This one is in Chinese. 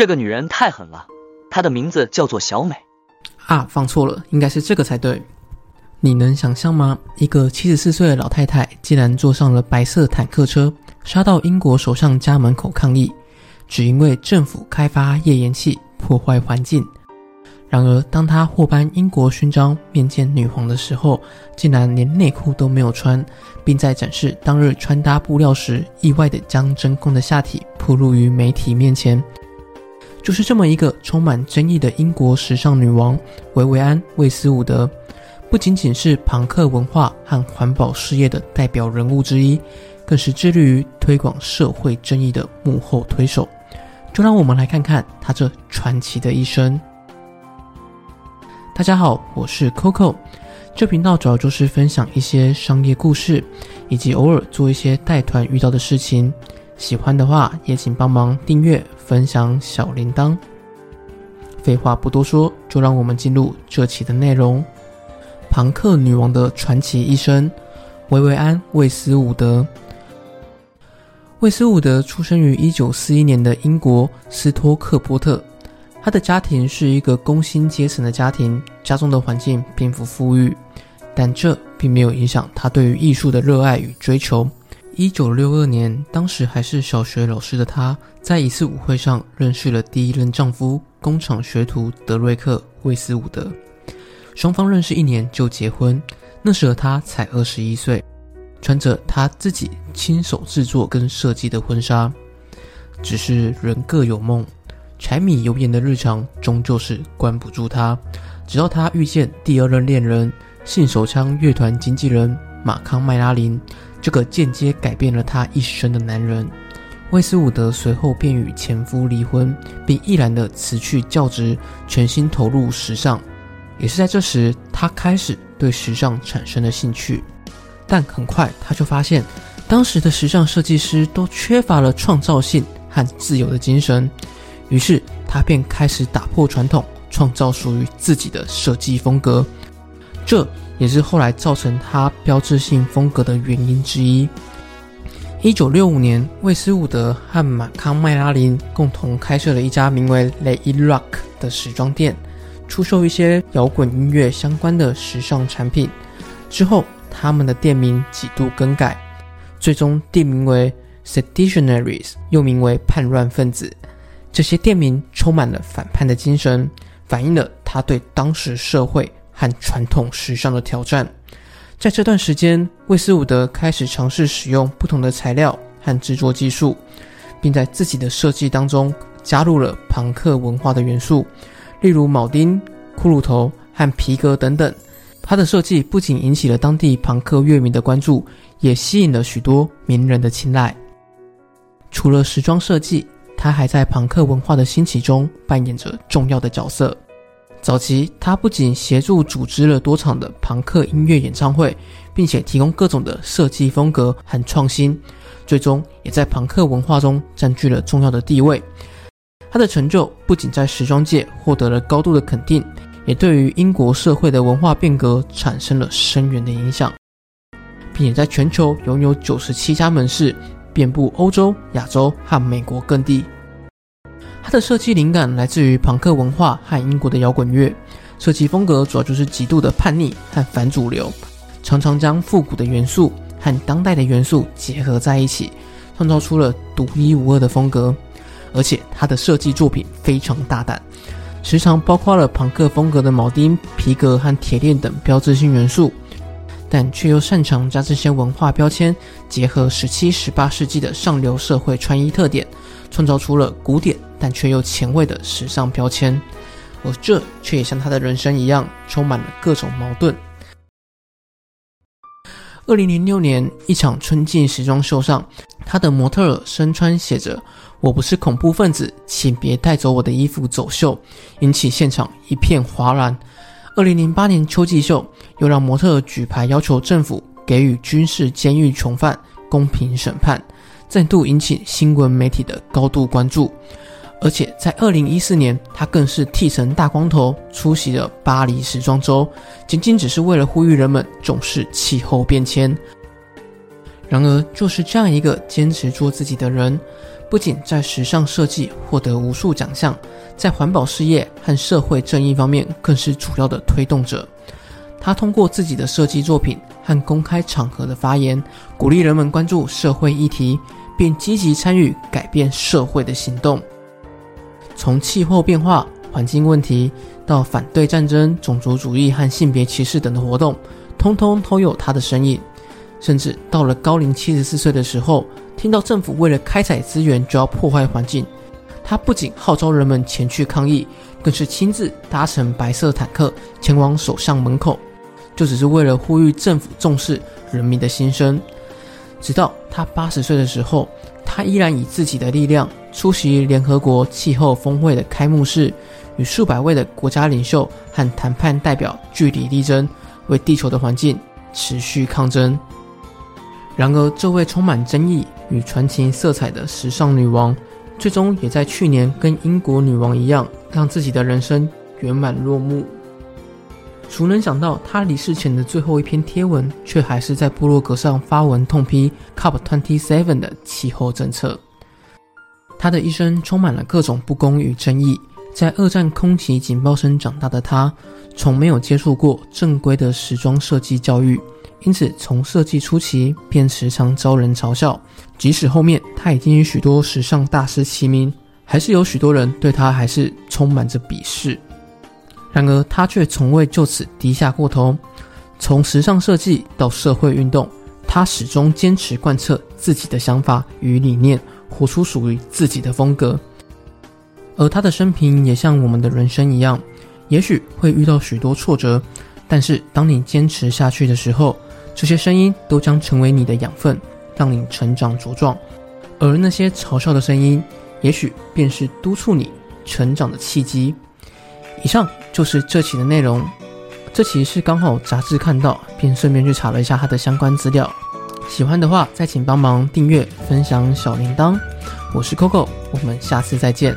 这个女人太狠了，她的名字叫做小美。啊，放错了，应该是这个才对。你能想象吗？一个七十四岁的老太太竟然坐上了白色坦克车，杀到英国首相家门口抗议，只因为政府开发页岩气破坏环境。然而，当她获颁英国勋章面见女皇的时候，竟然连内裤都没有穿，并在展示当日穿搭布料时，意外地将真空的下体暴露于媒体面前。就是这么一个充满争议的英国时尚女王维维安·魏斯伍德。不仅仅是朋克文化和环保事业的代表人物之一，更是致力于推广社会正义的幕后推手。就让我们来看看她这传奇的一生。大家好，我是 Coco，这频道主要就是分享一些商业故事，以及偶尔做一些带团遇到的事情。喜欢的话，也请帮忙订阅、分享小铃铛。废话不多说，就让我们进入这期的内容。庞克女王的传奇一生，维维安·魏斯伍德。魏斯伍德出生于一九四一年的英国斯托克波特，他的家庭是一个工薪阶层的家庭，家中的环境并不富裕，但这并没有影响他对于艺术的热爱与追求。一九六二年，当时还是小学老师的她，在一次舞会上认识了第一任丈夫——工厂学徒德瑞克·魏斯伍德。双方认识一年就结婚，那时的她才二十一岁，穿着她自己亲手制作跟设计的婚纱。只是人各有梦，柴米油盐的日常终究是关不住她。直到她遇见第二任恋人——信手枪乐团经纪人马康麦拉林，这个间接改变了他一生的男人。威斯伍德随后便与前夫离婚，并毅然地辞去教职，全心投入时尚。也是在这时，他开始对时尚产生了兴趣，但很快他就发现，当时的时尚设计师都缺乏了创造性和自由的精神，于是他便开始打破传统，创造属于自己的设计风格。这也是后来造成他标志性风格的原因之一。一九六五年，魏斯伍德和马康麦拉林共同开设了一家名为 Le Rock 的时装店。出售一些摇滚音乐相关的时尚产品之后，他们的店名几度更改，最终定名为 Seditionaries，又名为叛乱分子。这些店名充满了反叛的精神，反映了他对当时社会和传统时尚的挑战。在这段时间，魏斯伍德开始尝试使用不同的材料和制作技术，并在自己的设计当中加入了朋克文化的元素。例如铆钉、骷髅头和皮革等等，他的设计不仅引起了当地朋克乐迷的关注，也吸引了许多名人的青睐。除了时装设计，他还在朋克文化的兴起中扮演着重要的角色。早期，他不仅协助组织了多场的朋克音乐演唱会，并且提供各种的设计风格和创新，最终也在朋克文化中占据了重要的地位。他的成就不仅在时装界获得了高度的肯定，也对于英国社会的文化变革产生了深远的影响，并且在全球拥有九十七家门市，遍布欧洲、亚洲和美国各地。他的设计灵感来自于朋克文化和英国的摇滚乐，设计风格主要就是极度的叛逆和反主流，常常将复古的元素和当代的元素结合在一起，创造出了独一无二的风格。而且他的设计作品非常大胆，时常包括了朋克风格的铆钉、皮革和铁链等标志性元素，但却又擅长将这些文化标签结合十七、十八世纪的上流社会穿衣特点，创造出了古典但却又前卫的时尚标签。而这却也像他的人生一样，充满了各种矛盾。二零零六年一场春季时装秀上，他的模特儿身穿写着。我不是恐怖分子，请别带走我的衣服走秀，引起现场一片哗然。二零零八年秋季秀又让模特举牌要求政府给予军事监狱囚犯公平审判，再度引起新闻媒体的高度关注。而且在二零一四年，他更是剃成大光头出席了巴黎时装周，仅仅只是为了呼吁人们重视气候变迁。然而，就是这样一个坚持做自己的人。不仅在时尚设计获得无数奖项，在环保事业和社会正义方面更是主要的推动者。他通过自己的设计作品和公开场合的发言，鼓励人们关注社会议题，并积极参与改变社会的行动。从气候变化、环境问题到反对战争、种族主义和性别歧视等的活动，通通都有他的身影。甚至到了高龄七十四岁的时候，听到政府为了开采资源就要破坏环境，他不仅号召人们前去抗议，更是亲自搭乘白色坦克前往首相门口。就只是为了呼吁政府重视人民的心声。直到他八十岁的时候，他依然以自己的力量出席联合国气候峰会的开幕式，与数百位的国家领袖和谈判代表据理力争，为地球的环境持续抗争。然而，这位充满争议与传奇色彩的时尚女王，最终也在去年跟英国女王一样，让自己的人生圆满落幕。孰能想到，她离世前的最后一篇贴文，却还是在部落格上发文痛批 COP Twenty Seven 的气候政策。他的一生充满了各种不公与争议。在二战空袭警报声长大的他，从没有接触过正规的时装设计教育，因此从设计初期便时常遭人嘲笑。即使后面他已经与许多时尚大师齐名，还是有许多人对他还是充满着鄙视。然而，他却从未就此低下过头。从时尚设计到社会运动，他始终坚持贯彻自己的想法与理念，活出属于自己的风格。而他的生平也像我们的人生一样，也许会遇到许多挫折，但是当你坚持下去的时候，这些声音都将成为你的养分，让你成长茁壮。而那些嘲笑的声音，也许便是督促你成长的契机。以上就是这期的内容。这期是刚好杂志看到，便顺便去查了一下它的相关资料。喜欢的话，再请帮忙订阅、分享小铃铛。我是 Coco，我们下次再见。